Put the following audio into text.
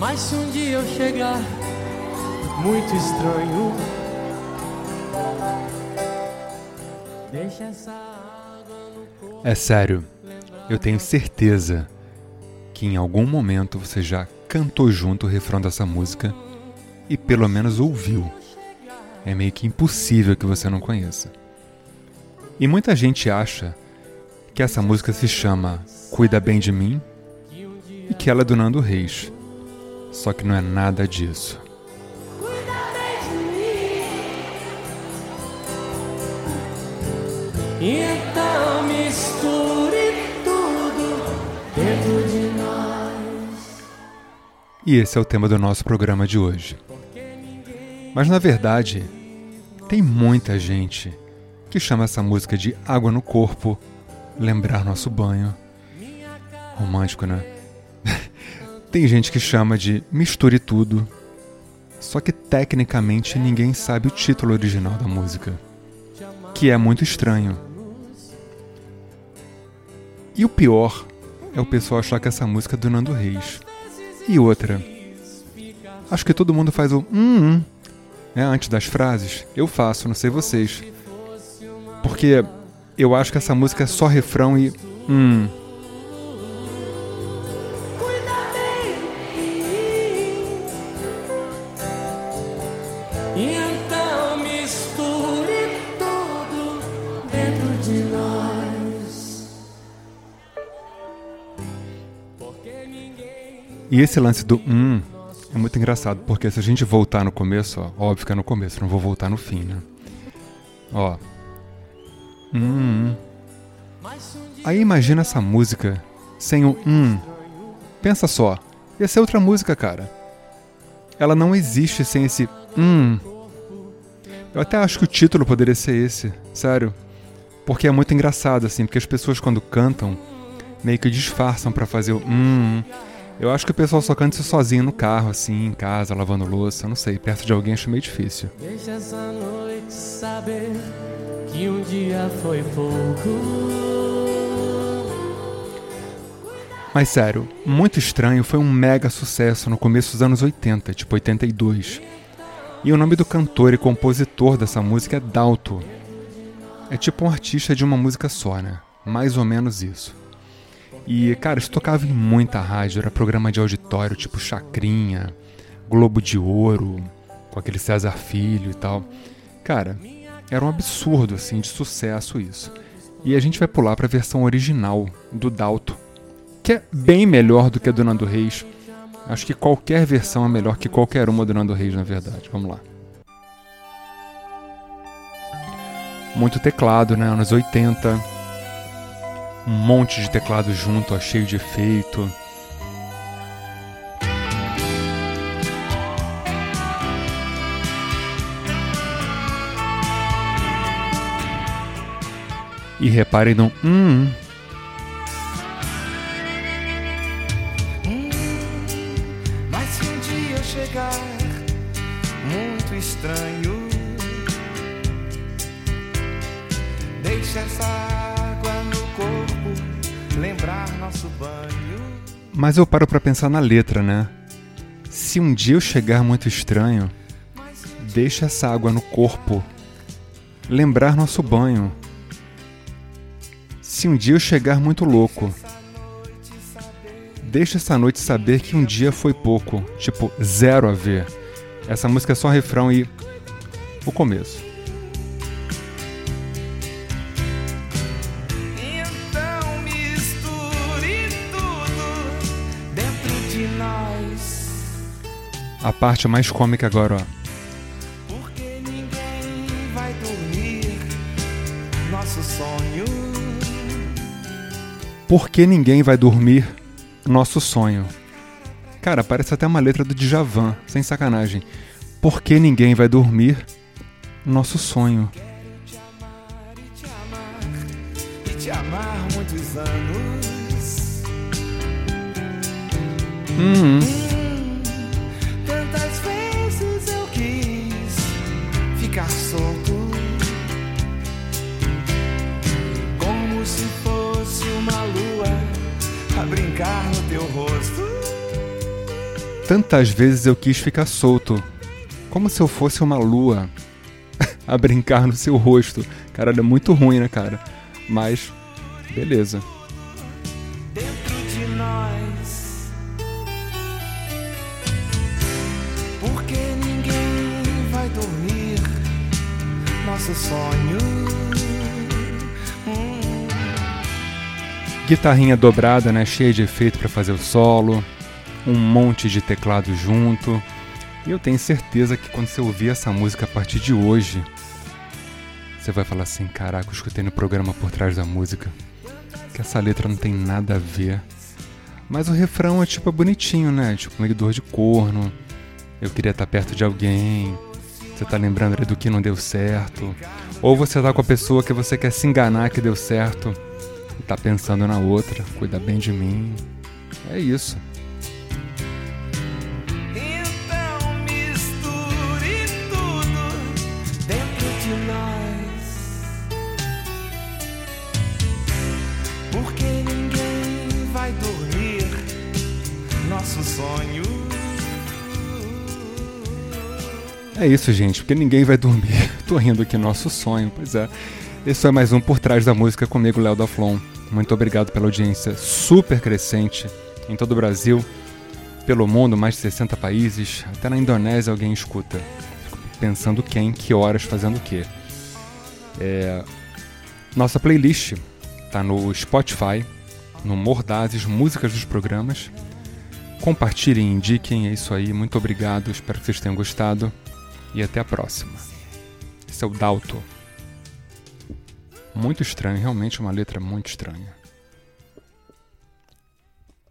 Mas se um dia eu chegar muito estranho, deixa essa água no corpo. É sério, eu tenho certeza que em algum momento você já cantou junto o refrão dessa música e pelo menos ouviu. É meio que impossível que você não conheça. E muita gente acha que essa música se chama Cuida Bem de Mim e que ela é do Nando Reis. Só que não é nada disso. Então misture tudo dentro de nós. E esse é o tema do nosso programa de hoje. Mas na verdade, tem muita gente que chama essa música de Água no Corpo, Lembrar Nosso Banho. Romântico, né? Tem gente que chama de Misture Tudo. Só que tecnicamente ninguém sabe o título original da música, que é muito estranho. E o pior é o pessoal achar que essa música é do Nando Reis. E outra. Acho que todo mundo faz o hum, hum né, antes das frases. Eu faço, não sei vocês. Porque eu acho que essa música é só refrão e hum. Então misture tudo dentro de nós. Porque ninguém E esse lance do hum é muito engraçado, porque se a gente voltar no começo, ó, óbvio que é no começo, não vou voltar no fim, né? Ó. Hum. Aí imagina essa música sem o hum. Pensa só, ia ser outra música, cara. Ela não existe sem esse hum. Eu até acho que o título poderia ser esse, sério. Porque é muito engraçado, assim, porque as pessoas quando cantam meio que disfarçam pra fazer o hum. Eu acho que o pessoal só canta isso sozinho no carro, assim, em casa, lavando louça, não sei, perto de alguém acho meio difícil. Deixa essa noite saber que um dia foi pouco. Mas sério, Muito Estranho foi um mega sucesso no começo dos anos 80, tipo 82. E o nome do cantor e compositor dessa música é Dalto. É tipo um artista de uma música só, né? Mais ou menos isso. E, cara, isso tocava em muita rádio, era programa de auditório, tipo Chacrinha, Globo de Ouro, com aquele César Filho e tal. Cara, era um absurdo, assim, de sucesso isso. E a gente vai pular para a versão original do Dalto, que é bem melhor do que a do Nando Reis. Acho que qualquer versão é melhor que qualquer uma do Nando Reis, na verdade. Vamos lá. Muito teclado, né? Anos 80 um monte de teclado junto, ó, cheio de efeito. E reparem no hum. Chegar muito estranho, deixa essa água no corpo lembrar nosso banho. Mas eu paro pra pensar na letra, né? Se um dia eu chegar muito estranho, deixa essa água no corpo lembrar nosso banho. Se um dia eu chegar muito louco, deixa essa noite saber que um dia foi pouco, tipo zero a ver. Essa música é só refrão e o começo. Então misture tudo dentro de nós. A parte mais cômica agora, ó. Porque ninguém vai dormir nosso sonho. Cara, parece até uma letra do Djavan, sem sacanagem. Por que ninguém vai dormir? Nosso sonho. E Tantas vezes eu quis ficar solto, como se eu fosse uma lua a brincar no seu rosto. Cara, é muito ruim, né, cara? Mas, beleza. dentro de nós. Porque ninguém vai dormir nosso sonho. Hum. Guitarrinha dobrada, né? Cheia de efeito para fazer o solo. Um monte de teclado junto. E eu tenho certeza que quando você ouvir essa música a partir de hoje, você vai falar assim: caraca, eu escutei no programa por trás da música. Que essa letra não tem nada a ver. Mas o refrão é tipo é bonitinho, né? Tipo meio dor de corno. Eu queria estar perto de alguém. Você tá lembrando do que não deu certo. Ou você tá com a pessoa que você quer se enganar que deu certo. E tá pensando na outra. Cuida bem de mim. É isso. É isso, gente, porque ninguém vai dormir. Tô rindo aqui, nosso sonho, pois é. Esse foi mais um Por Trás da Música comigo, Léo da Flon. Muito obrigado pela audiência super crescente em todo o Brasil, pelo mundo, mais de 60 países, até na Indonésia alguém escuta. Fico pensando quem, que horas, fazendo o quê. É, Nossa playlist tá no Spotify, no Mordazes, músicas dos programas. Compartilhem, indiquem, é isso aí. Muito obrigado, espero que vocês tenham gostado. E até a próxima. Esse é o Dalto. Muito estranho, realmente uma letra muito estranha.